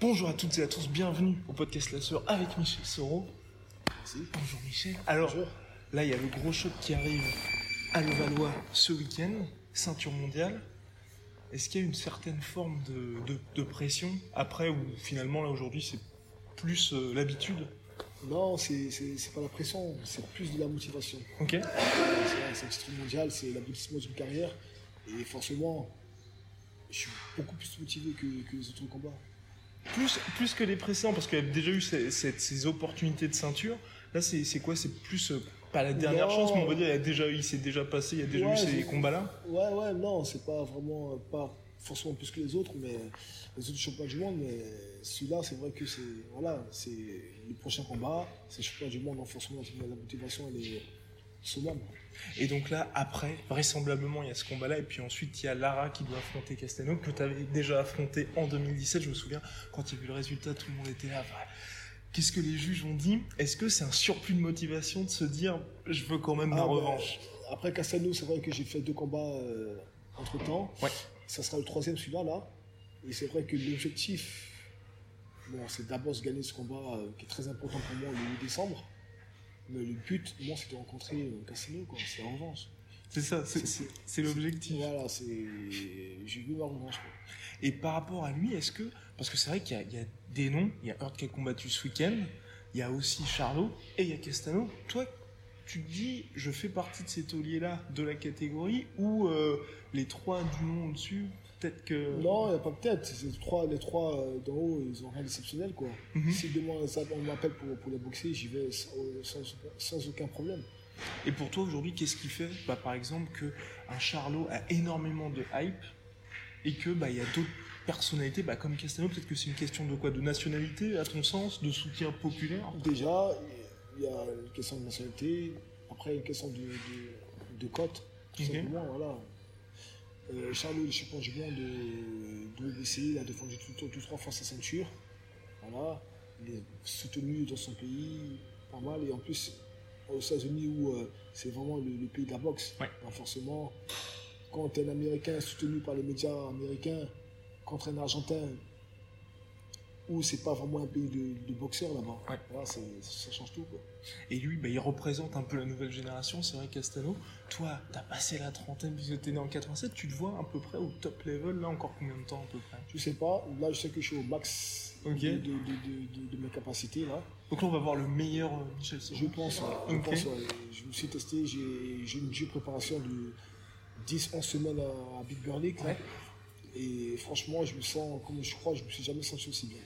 Bonjour à toutes et à tous, bienvenue au podcast La Sœur avec Michel Soro. Bonjour Michel. Alors, là, il y a le gros choc qui arrive à Levallois ce week-end, ceinture mondiale. Est-ce qu'il y a une certaine forme de, de- de pression après ou finalement là aujourd'hui c'est plus euh, l'habitude? Non, c'est pas la pression, c'est plus de la motivation. Ok C'est un titre mondial, c'est l'aboutissement d'une carrière. Et forcément, je suis beaucoup plus motivé que, que les autres combats. Plus, plus que les précédents, parce qu'il y a déjà eu ces, ces- ces opportunités de ceinture. Là, c'est quoi? C'est plus, euh, pas la dernière Non. chance, mais on va dire, il, y a déjà, eu- il s'est déjà passé, il y a déjà Ouais, eu ces combats-là? Ouais, ouais, non, c'est pas vraiment, euh, pas forcément plus que les autres, mais les autres championnats du monde, mais celui-là, c'est vrai que c'est, voilà, c'est le prochain combat, c'est championnat du monde, donc forcément, la motivation, elle est summum. Et donc là, après, vraisemblablement, il y a ce combat-là, et puis ensuite, il y a Lara qui doit affronter Castano, que tu avais déjà affronté en 2017. Je me souviens, quand il y a eu le résultat, tout le monde était là. Enfin, Qu'est-ce que les juges ont dit? Est-ce que c'est un surplus de motivation de se dire, je veux quand même ma Ah, bah, revanche? Après Castano, c'est vrai que j'ai fait deux combats entre temps. Ouais. Ça sera le troisième celui-là, là. Et c'est vrai que l'objectif, bon, c'est d'abord de gagner ce combat euh, qui est très important pour moi le 8 décembre. Mais le but, moi, c'est de rencontrer euh, quoi. C'est la revanche. C'est ça, c'est- l'objectif. Voilà, c'est. J'ai vu ma revanche, quoi. Et par rapport à lui, est-ce que. Parce que c'est vrai qu'il y, a- il y a des noms, il y a Hurt qui a combattu ce week-end, il y a aussi Charlot et il y a Castano. Toi, tu te dis, je fais partie de ces tauliers-là de la catégorie ou euh, les trois du nom au-dessus, peut-être que. Non, il n'y a pas peut-être. Les trois, les trois euh, d'en haut, ils ont rien d'exceptionnel, quoi. Mhm. Si demain on m'appelle pour, pour les boxer, j'y vais sans, sans- sans aucun problème. Et pour toi, aujourd'hui, qu'est-ce qui fait, bah, par exemple, que un Charlot a énormément de hype et que bah, il y a d'autres personnalités, bah, comme Castano, peut-être que c'est une question de quoi? De nationalité, à ton sens, de soutien populaire? Déjà, il y a une question de nationalité, après une question de, de, de cote, tout Ok. simplement, voilà. Euh, Charlot, le champion du monde de, de il a défendu tout, trois fois sa ceinture. Voilà. Il est soutenu dans son pays, pas mal. Et en plus, aux États-Unis, où euh, c'est vraiment le, le pays de la boxe, Ouais. ben forcément, quand un Américain soutenu par les médias américains contre un Argentin, où c'est pas vraiment un pays de, de boxeurs là-bas, Ouais. ça change tout. Quoi. Et lui, bah, il représente un peu la nouvelle génération, c'est vrai Castano. Toi, t'as passé la trentaine puisque t'es né en 87, tu te vois à peu près au top level, là encore combien de temps à peu près? Je sais pas, là je sais que je suis au max de, de, de, mes capacités là. Donc là, on va voir le meilleur euh, Michel. Je pense, ouais, je, Ok. pense, ouais. je me suis testé, j'ai une dure préparation de 10-11 semaines à, à Big. Ouais. Et franchement, je me sens, comme je crois, je me suis jamais senti aussi bien.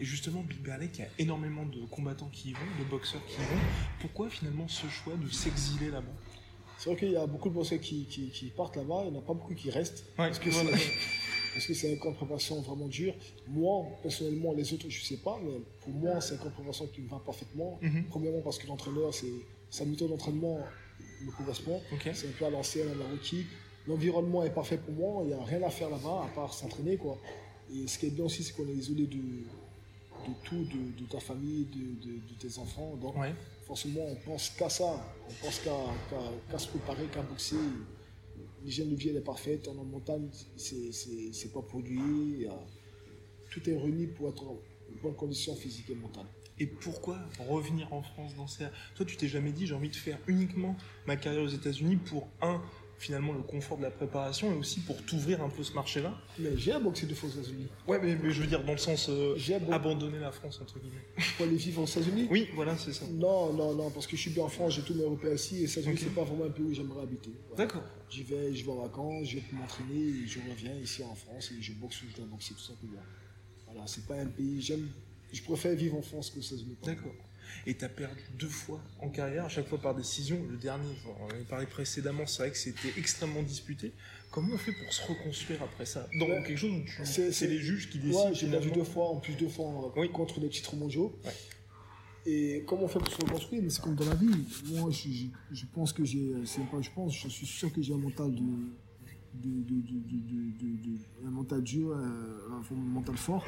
Et justement, Big Bear Lake, il y a énormément de combattants qui y vont, de boxeurs qui y vont. Pourquoi finalement ce choix de s'exiler là-bas? C'est vrai qu'il y a beaucoup de boxeurs qui, qui, qui partent là-bas, il n'y en a pas beaucoup qui restent. Ouais, parce que voilà. c'est parce que c'est un camp de préparation vraiment dur. Moi, personnellement, les autres, je ne sais pas, mais pour moi, c'est un camp de préparation qui me va parfaitement. Mhm. Premièrement, parce que l'entraîneur, c'est sa méthode d'entraînement me correspond. C'est un peu à l'ancienne, à la rookie. L'environnement est parfait pour moi, il n'y a rien à faire là-bas à part s'entraîner. quoi. Et ce qui est bien aussi, c'est qu'on est isolé de, de tout, de, de ta famille, de, tes enfants. Donc, Ouais. forcément, on pense qu'à ça. On pense qu'à qu'à- qu'à se préparer, qu'à boxer. L'hygiène de vie, elle est parfaite. En montagne, c'est- pas produit. Tout est réuni pour être en bonne condition physique et mentale. Et pourquoi revenir en France dans ces... Toi, tu t'es jamais dit, j'ai envie de faire uniquement ma carrière aux États-Unis pour, un, finalement, le confort de la préparation et aussi pour t'ouvrir un peu ce marché-là Mais j'ai boxé deux fois aux États-Unis. Ouais, mais, mais je veux dire, dans le sens euh, J'ai beau- abandonner la France, entre guillemets. Pour aller vivre aux États-Unis Oui, voilà, c'est ça. Non, non, non, parce que je suis bien en France, j'ai tous mes repères ici, et les États-Unis, Ok. c'est pas vraiment un pays où j'aimerais habiter. Voilà. D'accord. J'y vais, je vais en vacances, je vais m'entraîner, et je reviens ici en France et je boxe où je dois boxer, tout simplement. Voilà, c'est pas un pays, j'aime Je préfère vivre en France que aux États-Unis. D'accord. Et tu as perdu deux fois en carrière, à chaque fois par décision. Le dernier, on en avait parlé précédemment, c'est vrai que c'était extrêmement disputé. Comment on fait pour se reconstruire après ça? Dans Ouais. quelque chose où tu- C'est- les juges qui décident Ouais, j'ai perdu deux fois, en plus deux fois Oui. contre les titres mondiaux. Ouais. Et comment on fait pour se reconstruire? Mais c'est comme dans la vie. Moi, je, je- je pense que j'ai, c'est pas je pense, je suis sûr que j'ai un mental de, un mental dur, un, mental fort.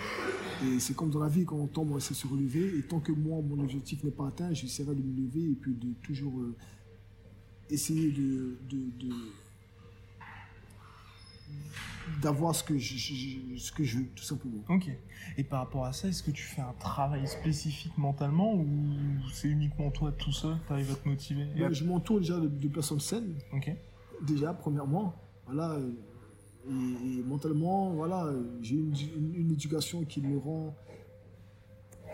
Et c'est comme dans la vie, quand on tombe, on essaie de se relever. Et tant que moi, mon objectif n'est pas atteint, j'essaierai de me lever et puis de toujours euh, essayer de, de, de- d'avoir ce que je, ce que je veux, tout simplement. Ok. Et par rapport à ça, est-ce que tu fais un travail spécifique mentalement ou c'est uniquement toi tout seul, tu arrives à te motiver Ben, je m'entoure déjà de, de personnes saines, Ok. déjà, premièrement. Voilà. euh, Et, et mentalement, voilà, j'ai une, une- une éducation qui me rend.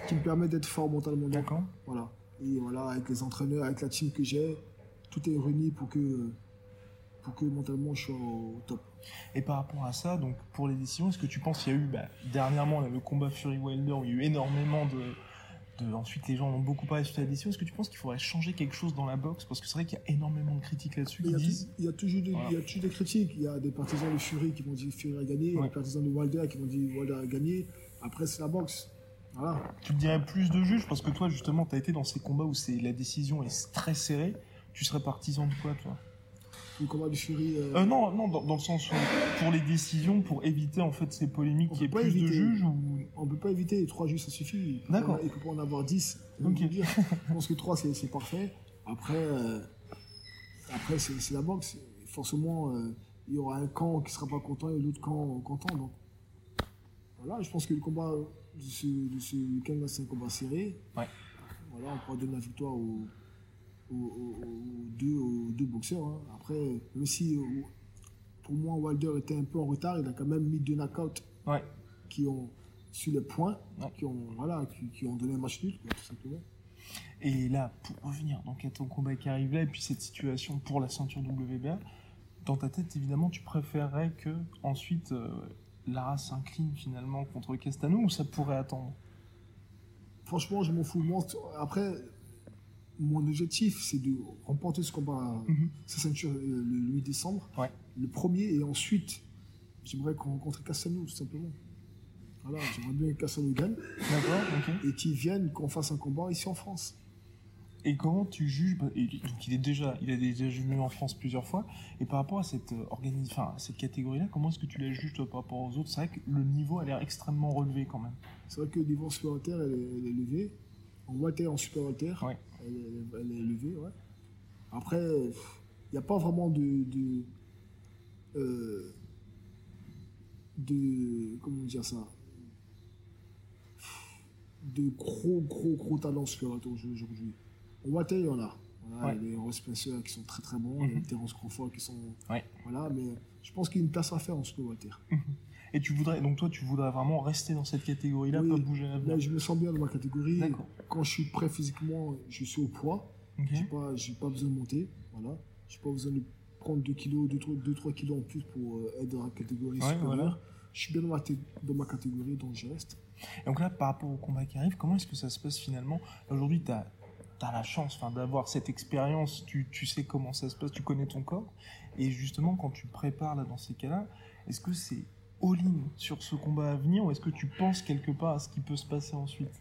qui me permet d'être fort mentalement. D'accord. Voilà. Et voilà, avec les entraîneurs, avec la team que j'ai, tout est réuni pour que, pour que mentalement je sois au top. Et par rapport à ça, donc pour les décisions, est-ce que tu penses qu'il y a eu, bah, dernièrement, le combat Fury Wilder, où il y a eu énormément de, de- Ensuite, les gens en ont beaucoup parlé sur la décision. Est-ce que tu penses qu'il faudrait changer quelque chose dans la boxe? Parce que c'est vrai qu'il y a énormément de critiques là-dessus Il qui y, a, disent. tou- il y a toujours des, Voilà. il y a toujours des critiques. Il y a des partisans de Fury qui vont dire Fury a gagné, il y a Ouais. des partisans de Wilder qui vont dire Wilder a gagné. Après, c'est la boxe. Voilà. Tu me dirais plus de juges parce que toi, justement, tu as été dans ces combats où c'est la décision est très serrée. Tu serais partisan de quoi, toi? Le combat de Fury. euh, euh, Non, non, dans, dans le sens où pour les décisions, pour éviter en fait ces polémiques, peut pas plus de éviter. juges ou On peut pas éviter, trois juges ça suffit. D'accord. Il peut pas en avoir 10. Ok. Je pense que trois c'est parfait. Après, euh, après c'est la boxe. Forcément, il y aura un camp qui sera pas content et l'autre camp content. Donc voilà, je pense que le combat de ce, de ce week-end c'est un combat serré. Ouais. Voilà, on pourra donner la victoire aux, aux- deux, aux deux boxeurs. hein. Après, même si euh, pour moi Wilder était un peu en retard, il a quand même mis deux knockouts Ouais. qui ont sur les points, Ouais. qui ont voilà, qui, qui ont donné un match nul, tout simplement. Et là, pour revenir donc à ton combat qui arrive là, et puis cette situation pour la ceinture WBA, dans ta tête, évidemment, tu préférerais que ensuite euh, Lara s'incline finalement contre Castano ou ça pourrait attendre? Franchement, je m'en fous. Moi, après, mon objectif, c'est de remporter ce combat, Mhm. sa ceinture, euh, le 8 décembre, Ouais. le premier, et ensuite, j'aimerais qu'on rencontre Castano, tout simplement. Voilà, j'aimerais bien que Castano gagne D'accord, ok. et qu'il vienne, qu'on fasse un combat ici en France. Et comment tu juges bah, et donc il est déjà, il a déjà venu en France plusieurs fois. Et par rapport à cette euh, organi- enfin, à cette catégorie-là, comment est-ce que tu la juges toi par rapport aux autres? C'est vrai que le niveau a l'air extrêmement relevé quand même. C'est vrai que le niveau en walter, elle, est- elle est élevée. En walter, en walter, Ouais. Elle, est- elle est élevée, ouais. Après, il n'y a pas vraiment de. de, euh, de comment dire ça? De gros, gros, gros talents walter aujourd'hui. En walter, il y en a. Voilà, Ouais. Il y a les Ross Spencer qui sont très très bons, il y a Mhm. Terence Crawford qui sont. Ouais. Voilà, mais je pense qu'il y a une place à faire en super walter. Et tu voudrais, donc toi, tu voudrais vraiment rester dans cette catégorie-là, Oui. pas bouger à Là, je me sens bien dans ma catégorie. Quand je suis prêt physiquement, je suis au poids. Ok. J'ai pas, j'ai pas besoin de monter. Voilà. J'ai pas besoin de prendre 2 kilos, 2-3 kilos en plus pour euh, être dans la catégorie Ouais, supérieure. voilà. Je suis bien dans ma, té- dans ma catégorie, donc je reste. Et donc là, par rapport au combat qui arrive, comment est-ce que ça se passe finalement? Aujourd'hui, tu as, la chance d'avoir cette expérience, tu, tu sais comment ça se passe, tu connais ton corps. Et justement, quand tu prépares là, dans ces cas-là, est-ce que c'est all-in sur ce combat à venir ou est-ce que tu penses quelque part à ce qui peut se passer ensuite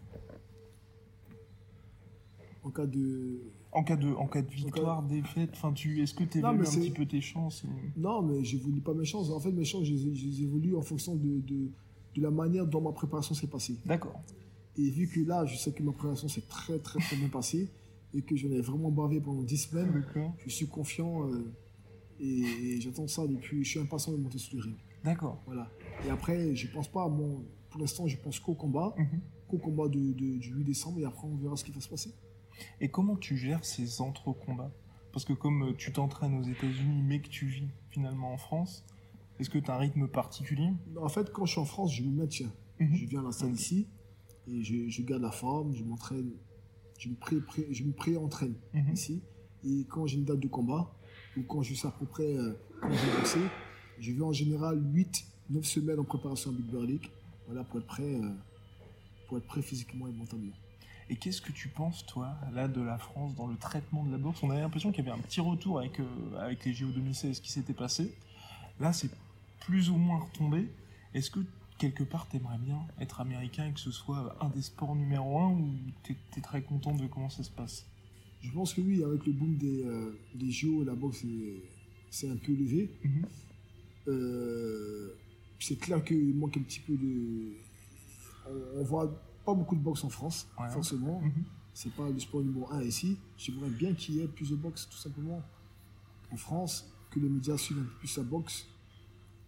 En cas de. en cas de, en cas de victoire, défaite, enfin, tu, est-ce que tu mais un petit peu tes chances et- Non, mais j'évolue pas mes chances. En fait, mes chances, je les, évolue en fonction de, de, de la manière dont ma préparation s'est passée. D'accord. Et vu que là, je sais que ma préparation s'est très, très, très bien passée et que j'en ai vraiment bavé pendant 10 semaines, je suis confiant euh, et, et j'attends ça depuis. Je suis impatient de monter sur le ring. D'accord. Voilà. Et après, je pense pas à mon. Pour l'instant, je pense qu'au combat, Mhm. qu'au combat de, de- du 8 décembre, et après, on verra ce qui va se passer. Et comment tu gères ces entre-combats? Parce que comme euh, tu t'entraînes aux États-Unis, mais que tu vis finalement en France, est-ce que tu as un rythme particulier? En fait, quand je suis en France, je me maintiens. Mhm. Je viens à la salle ici et je, je garde la forme, je m'entraîne, je me pré, pré- je me pré-entraîne Mhm. ici. Et quand j'ai une date de combat, ou quand je sais à peu près euh, quand je vais je vais en général 8, 9 semaines en préparation à Big Bear League, voilà, pour être prêt, euh, pour être prêt physiquement et mentalement. Et qu'est-ce que tu penses, toi, là, de la France dans le traitement de la boxe On avait l'impression qu'il y avait un petit retour avec, euh, avec les JO 2016, ce qui s'était passé. Là, c'est plus ou moins retombé. Est-ce que, quelque part, t'aimerais bien être américain et que ce soit un des sports numéro un ou t'es es très content de comment ça se passe? Je pense que oui, avec le boom des, euh, des JO, la boxe est- s'est un peu levée. Mhm. Euh, c'est clair qu'il manque un petit peu de. On, on voit pas beaucoup de boxe en France, Ouais. forcément. Mhm. C'est pas le sport numéro un ici. J'aimerais bien qu'il y ait plus de boxe, tout simplement, en France, que les médias suivent un peu plus la boxe.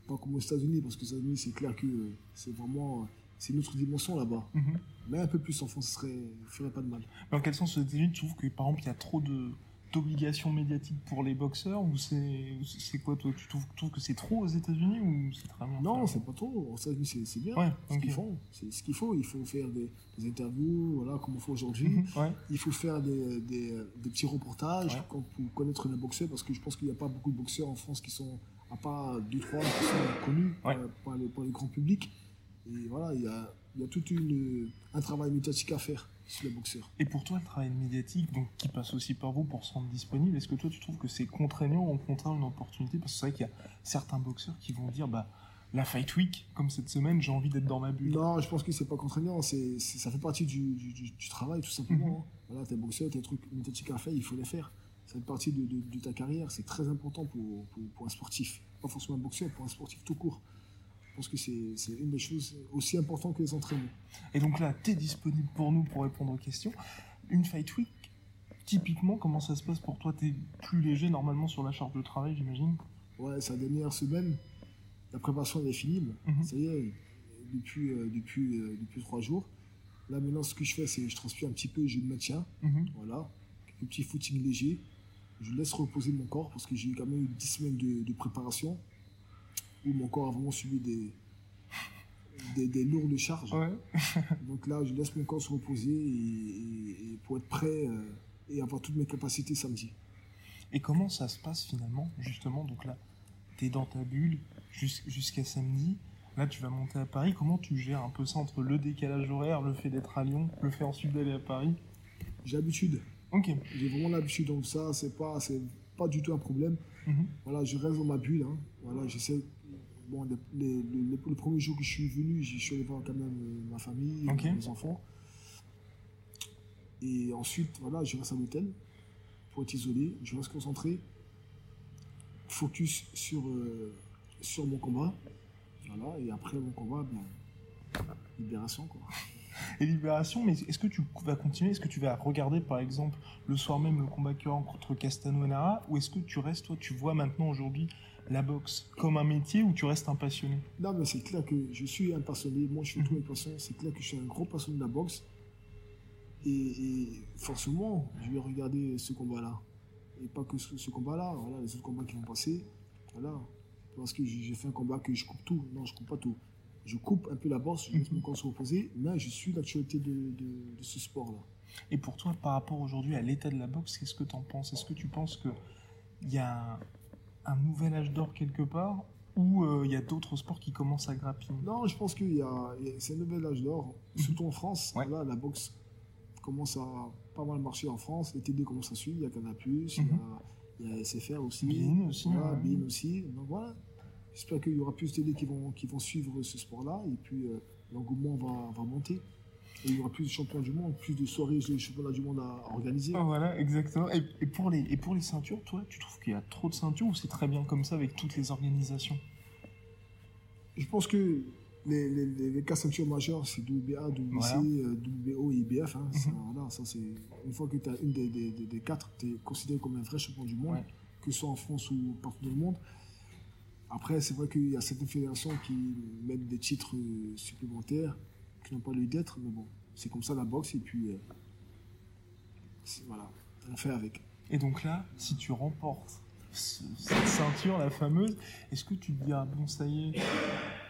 Pas comme aux États-Unis, parce que aux États-Unis, c'est clair que c'est vraiment. C'est une autre dimension là-bas. Mhm. Mais un peu plus en France, ce serait, ferait pas de mal. Dans quel sens aux États-Unis tu trouves que par exemple il y a trop de d'obligations médiatiques pour les boxeurs ou c'est quoi toi tu trouves, tu trouves que c'est trop aux États-Unis ou c'est très bien Non, c'est pas trop. Aux États-Unis, c'est c'est bien. Ouais, ce qu'ils font, c'est ce qu'il faut. Il faut faire des, des interviews, voilà, comme on fait aujourd'hui. Mhm, ouais. Il faut faire des, des, des petits reportages Ouais. pour, connaître les boxeurs, parce que je pense qu'il n'y a pas beaucoup de boxeurs en France qui sont, à part deux, trois, qui sont connus par, par le, par le grand public. Et voilà, il y a, il y a tout une, un travail médiatique à faire sur les boxeurs. Et pour toi le travail médiatique donc qui passe aussi par vous pour se rendre disponible est-ce que toi tu trouves que c'est contraignant ou au contraire une opportunité? Parce que c'est vrai qu'il y a certains boxeurs qui vont dire bah la fight week comme cette semaine j'ai envie d'être dans ma bulle Non, je pense que c'est pas contraignant, c'est, ça fait partie du, du, du- du travail tout simplement. Hein. Voilà, t'es boxeur, t'as des trucs médiatiques à faire, il faut les faire. Ça fait partie de, de- de ta carrière, c'est très important pour, pour, pour un sportif. Pas forcément un boxeur, pour un sportif tout court. Je pense que c'est, une des choses aussi importantes que les entraînements. Et donc là, tu es disponible pour nous pour répondre aux questions. Une fight week, typiquement, comment ça se passe pour toi? Tu es plus léger normalement sur la charge de travail, j'imagine? Ouais, sa dernière semaine, la préparation elle est finie. Mhm. Ça y est, depuis, euh, depuis, euh, depuis trois jours. Là maintenant, ce que je fais, c'est je transpire un petit peu, je me maintiens. Mhm. Voilà, quelques petits footings légers. Je laisse reposer mon corps parce que j'ai quand même eu 10 semaines de, de préparation où mon corps a vraiment subi des, des, des lourdes charges. Ouais. Donc là, je laisse mon corps se reposer et, et- et pour être prêt euh, et avoir toutes mes capacités samedi. Et comment ça se passe finalement, justement Donc là, tu es dans ta bulle jus- jusqu'à samedi. Là, tu vas monter à Paris. Comment tu gères un peu ça entre le décalage horaire, le fait d'être à Lyon, le fait ensuite d'aller à Paris? J'ai l'habitude, Ok. j'ai vraiment l'habitude, donc ça, c'est pas, c'est pas du tout un problème. Mhm. Voilà, je reste dans ma bulle. hein. Voilà, j'essaie. Bon, les, les- les- le premier jour que je suis venu, je suis allé voir quand même euh, ma famille, mes enfants. Et ensuite, voilà, je reste à l'hôtel pour être isolé. Je reste concentré, focus sur, euh, sur mon combat. Voilà, et après mon combat, ben, libération quoi. Et Libération, mais est-ce que tu vas continuer Est-ce que tu vas regarder par exemple le soir même le combat qu'il y aura Castano et Nara Ou est-ce que tu restes, toi, tu vois maintenant aujourd'hui la boxe comme un métier ou tu restes un passionné? Non, mais c'est clair que je suis un passionné. Moi, je suis tout un passionné. C'est clair que je suis un gros passionné de la boxe. Et, et forcément, je vais regarder ce combat-là. Et pas que ce, ce combat-là. Voilà, les autres combats qui vont passer. Voilà. Parce que j'ai j'ai fait un combat que je coupe tout. Non, je coupe pas tout. Je coupe un peu la boxe, je laisse mon corps se reposer. Mais je suis l'actualité de, de- de ce sport-là. Et pour toi, par rapport aujourd'hui à l'état de la boxe, qu'est-ce que tu en penses? Est-ce que tu penses qu'il y a un, un nouvel âge d'or quelque part ou euh, il y a d'autres sports qui commencent à grappiller? Non, je pense qu'il y a, c'est un nouvel âge d'or, surtout en France. Ouais. Voilà, la boxe commence à pas mal marcher en France. Les TD commencent à suivre. Il y a Canal+, il, y a, il y a SFR aussi. Bein aussi, Voilà, ouais. Aussi. Donc voilà. J'espère qu'il y aura plus de TD qui vont, qui vont suivre ce sport-là. Et puis euh, l'engouement va, va monter. Et il y aura plus de champions du monde, plus de soirées de championnats du monde à organiser. Ah, Voilà, exactement. Et, et pour les, et pour les ceintures, toi, tu trouves qu'il y a trop de ceintures ou c'est très bien comme ça avec toutes les organisations? Je pense que les, les, les, les quatre ceintures majeures, c'est WBA, WBC, Voilà. euh, WBO et IBF. Hein. Ça, voilà, ça, c'est, une fois que tu as une des, des, des, des quatre, tu es considéré comme un vrai champion du monde, Ouais. que ce soit en France ou partout dans le monde. Après, c'est vrai qu'il y a certaines fédérations qui mettent des titres supplémentaires qui n'ont pas lieu d'être, mais bon, c'est comme ça la boxe, et puis euh, voilà, on fait avec. Et donc là, si tu remportes ce- cette ceinture, la fameuse, est-ce que tu te dis, ah bon, ça y est,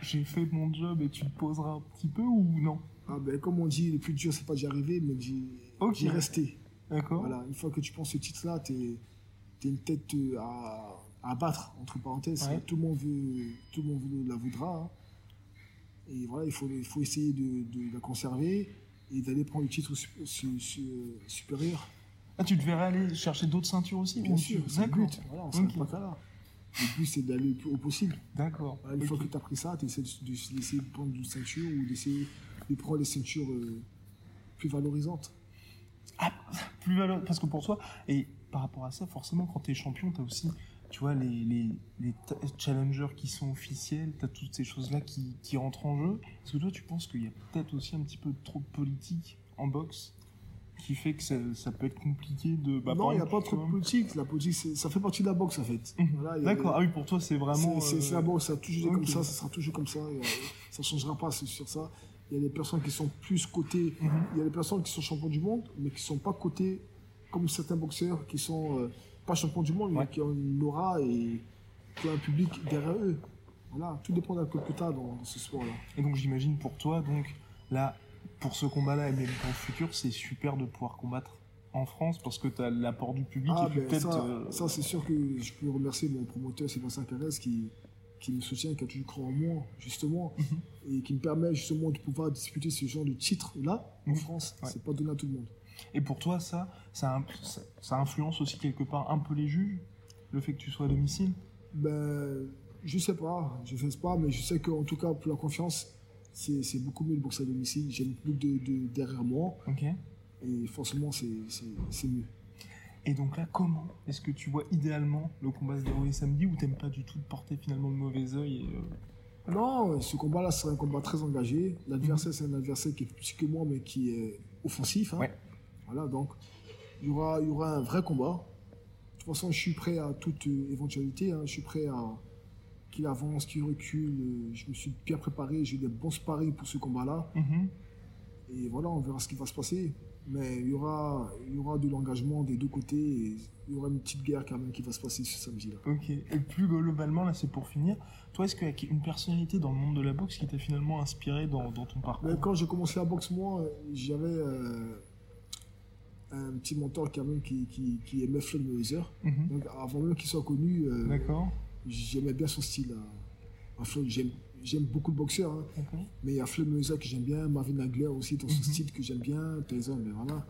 j'ai fait mon job et tu te poseras un petit peu ou non? Ah ben, comme on dit, le plus dur, c'est pas d'y arriver, mais d'y Ok. d'y rester. D'accord Voilà, une fois que tu prends ce titre-là, tu es, une tête euh, à, à battre, entre parenthèses. Ouais. Tout, le monde veut, tout le monde la voudra. hein. Et voilà, il faut, il faut essayer de, de la conserver et d'aller prendre le titre su- su- su- supérieur. Ah, tu devrais aller chercher d'autres ceintures aussi Bien sûr, c'est le but. Voilà, on s'arrête Ok. pas qu'à là. Le but, c'est d'aller le plus haut possible. D'accord. Voilà, une fois que tu as pris ça, tu essaies d'essayer de prendre une ceinture ou d'essayer de prendre des ceintures euh, plus valorisantes. Ah, plus valeur. Parce que pour toi, et par rapport à ça, forcément, quand tu es champion, tu as aussi, tu vois, les, les, challengers qui sont officiels, tu as toutes ces choses-là qui, qui rentrent en jeu. Est-ce que toi, tu penses qu'il y a peut-être aussi un petit peu trop de politique en boxe qui fait que ça, ça peut être compliqué de. bah, non, il n'y a pas trop de politique. La politique, ça fait partie de la boxe, en fait. Mhm. Voilà, D'accord. Ah oui, pour toi, c'est vraiment. C'est- c'est euh, la boxe, ça a toujours été comme ça, ça sera toujours comme ça. et, euh, ça ne changera pas c'est sur ça. Il y a des personnes qui sont plus cotées. Mhm. Il y a des personnes qui sont champions du monde, mais qui ne sont pas cotées comme certains boxeurs qui sont euh, pas champions du monde, Ouais. mais qui ont une aura et qui ont un public derrière eux. Voilà, tout dépend d'un tard dans, dans ce sport-là. Et donc j'imagine pour toi, donc là, pour ce combat-là et même pour le futur, c'est super de pouvoir combattre en France parce que tu as l'apport du public Ah, et ben, peut-être. ça, euh, ça, c'est sûr que je peux remercier mon promoteur Sébastien Carès qui, qui me soutient, qui a toujours cru en moi, justement, Mhm. et qui me permet justement de pouvoir disputer ce genre de titre-là en Mhm. France. Ouais. C'est pas donné à tout le monde. Et pour toi, ça, ça, ça, ça influence aussi quelque part un peu les juges, le fait que tu sois à domicile? Ben, je sais pas, je fais pas, mais je sais qu'en tout cas, pour la confiance, c'est c'est beaucoup mieux de boxer à domicile. J'ai plus de, de derrière moi, Ok. et forcément, c'est c'est- c'est mieux. Et donc là, comment est-ce que tu vois idéalement le combat se dérouler samedi ou t'aimes pas du tout de porter finalement le mauvais et, euh, Non, ce combat-là sera un combat très engagé. L'adversaire, c'est un adversaire qui est plus que moi, mais qui est offensif. hein. Ouais. Voilà, donc il y aura, il y aura un vrai combat. De toute façon, je suis prêt à toute euh, éventualité. hein. Je suis prêt à qu'il avance, qu'il recule. Je me suis bien préparé. J'ai des bons sparring pour ce combat-là. mhm. Et voilà, on verra ce qui va se passer. Mais il y aura, il y aura de l'engagement des deux côtés. Et il y aura une petite guerre quand même qui va se passer ce samedi-là. Ok. Et plus globalement, là, c'est pour finir. Toi, est-ce qu'il y a une personnalité dans le monde de la boxe qui t'a finalement inspiré dans, dans ton parcours? Mais quand j'ai commencé la boxe, moi, j'avais euh, un petit mentor quand même qui, qui, qui aimait Floyd Mayweather. Mhm. Donc avant même qu'il soit connu, euh, j'aimais bien son style. à Floyd. J'aime, beaucoup de boxeurs, hein. Mais il y a Floyd Mayweather que j'aime bien, Marvin Hagler aussi dans son Mhm. style que j'aime bien, Tyson, mais voilà.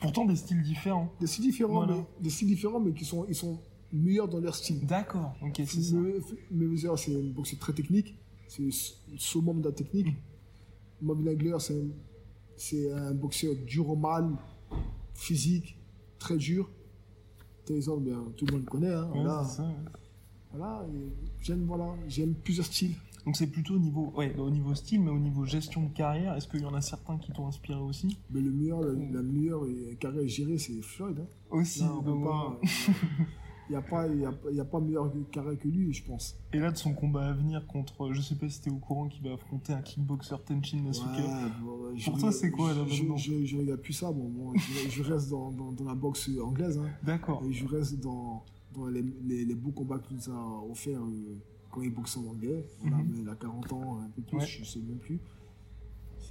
Pourtant, des styles différents. Des styles différents, Voilà. mais, des styles différents, mais qui sont, ils sont meilleurs dans leur style. D'accord. Ok, c'est ça. May- Mayweather, c'est un boxeur très technique, c'est le summum de la technique. Mm. Marvin Hagler, c'est un, c'est un boxeur dur au mal, physique, très dur. Tyson, bien, tout le monde le connaît. hein, Ouais, voilà. c'est ça, ouais. Voilà, et j'aime voilà, j'aime plusieurs styles. Donc c'est plutôt au niveau, ouais, au niveau style, mais au niveau gestion de carrière, est-ce qu'il y en a certains qui t'ont inspiré aussi? Mais le meilleur, la, la meilleure euh, carrière gérée, c'est Floyd. Hein. Aussi. Là, on peut pas- Il n'y a, pas- y a, y a pas meilleur carrière que lui, je pense. Et là, de son combat à venir contre, je sais pas si t'es au courant, qu'il va affronter un kickboxer Tenchin Nasuke. Ouais, bon, Pour toi, c'est quoi, là, je, maintenant je, je regarde plus ça. Bon, bon, je, je reste dans, dans, dans la boxe anglaise. Hein. D'accord. Et je reste dans, dans les, les, les beaux combats qu'il nous a offerts euh, quand il boxait en anglais. Mais il a 40 ans, un peu plus, Ouais. je sais même plus.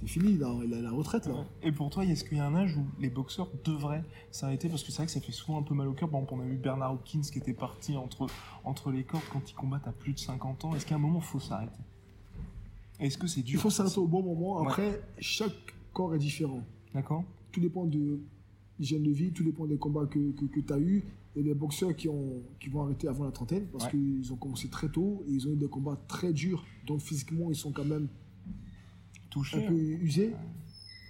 C'est fini, là, il a la retraite. Là. Et pour toi, est-ce qu'il y a un âge où les boxeurs devraient s'arrêter? Parce que c'est vrai que ça fait souvent un peu mal au cœur. Par exemple, on a vu Bernard Hopkins qui était parti entre, entre les cordes quand il combat à plus de 50 ans. Est-ce qu'à un moment, il faut s'arrêter? Est-ce que c'est Il dur faut s'arrêter au bon moment. Ouais. Après, chaque corps est différent. D'accord Tout dépend de l'hygiène de vie, tout dépend des combats que, que, que tu as eu. Et les boxeurs qui, ont, qui vont arrêter avant la trentaine, parce Ouais. qu'ils ont commencé très tôt et ils ont eu des combats très durs. Donc physiquement, ils sont quand même Touché un peu usés.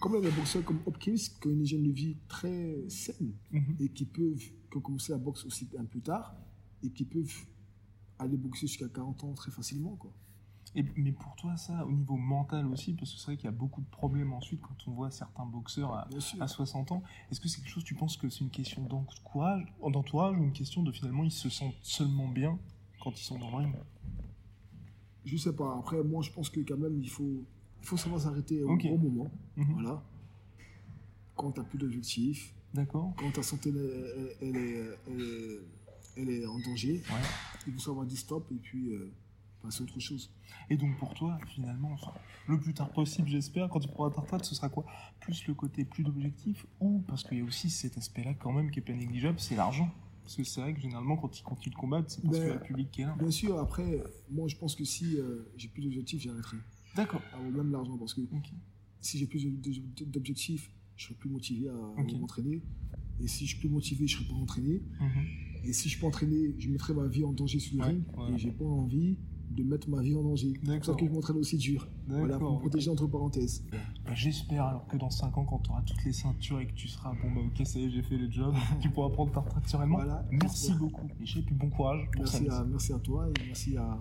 Comme les boxeurs comme Hopkins, qui ont une hygiène de vie très saine Mhm. et qui peuvent qui ont commencé à boxer aussi un peu tard et qui peuvent aller boxer jusqu'à 40 ans très facilement. Quoi. Et- mais pour toi, ça, au niveau mental aussi, parce que c'est vrai qu'il y a beaucoup de problèmes ensuite quand on voit certains boxeurs à, Bien sûr. à 60 ans. Est-ce que c'est quelque chose, tu penses que c'est une question d'entourage ou une question de finalement ils se sentent seulement bien quand ils sont dans le ring? Je sais pas. Après, moi, je pense que quand même, il faut, il faut savoir s'arrêter au bon moment. Mhm. Voilà. Quand tu n'as plus d'objectif, D'accord quand ta santé elle, est, elle est- elle est en danger, Ouais. il faut savoir dire stop et puis euh, passer à autre chose. Et donc pour toi, finalement, enfin, le plus tard possible, j'espère, quand tu prendras ta retraite, ce sera quoi? Plus le côté plus d'objectifs ou parce qu'il y a aussi cet aspect-là quand même qui est pas négligeable, c'est l'argent? Parce que c'est vrai que généralement quand ils continuent de combattre, c'est parce Ben, qu'il y a le public qui est là. Bien sûr, après, moi, je pense que si euh, j'ai plus d'objectif, j'arrêterai. D'accord. Ah, ou même l'argent, parce que. Si j'ai plus d'objectifs, je serai plus motivé à m'entraîner. Et si je suis plus motivé, je serai pas entraîné. Mhm. Et si je peux entraîner, je mettrai ma vie en danger sur le Ouais, ring. ouais. Et j'ai pas envie de mettre ma vie en danger. C'est pour ça D'accord. que je m'entraîne aussi dur. Voilà, pour D'accord, me protéger entre parenthèses. Bah, J'espère alors que dans 5 ans, quand tu auras toutes les ceintures et que tu seras bon, bah ok, ça y est, j'ai fait le job, tu pourras prendre ta retraite sereinement. Voilà, Merci j'espère. beaucoup, Michel, et puis bon courage pour Merci à, merci à toi et merci à,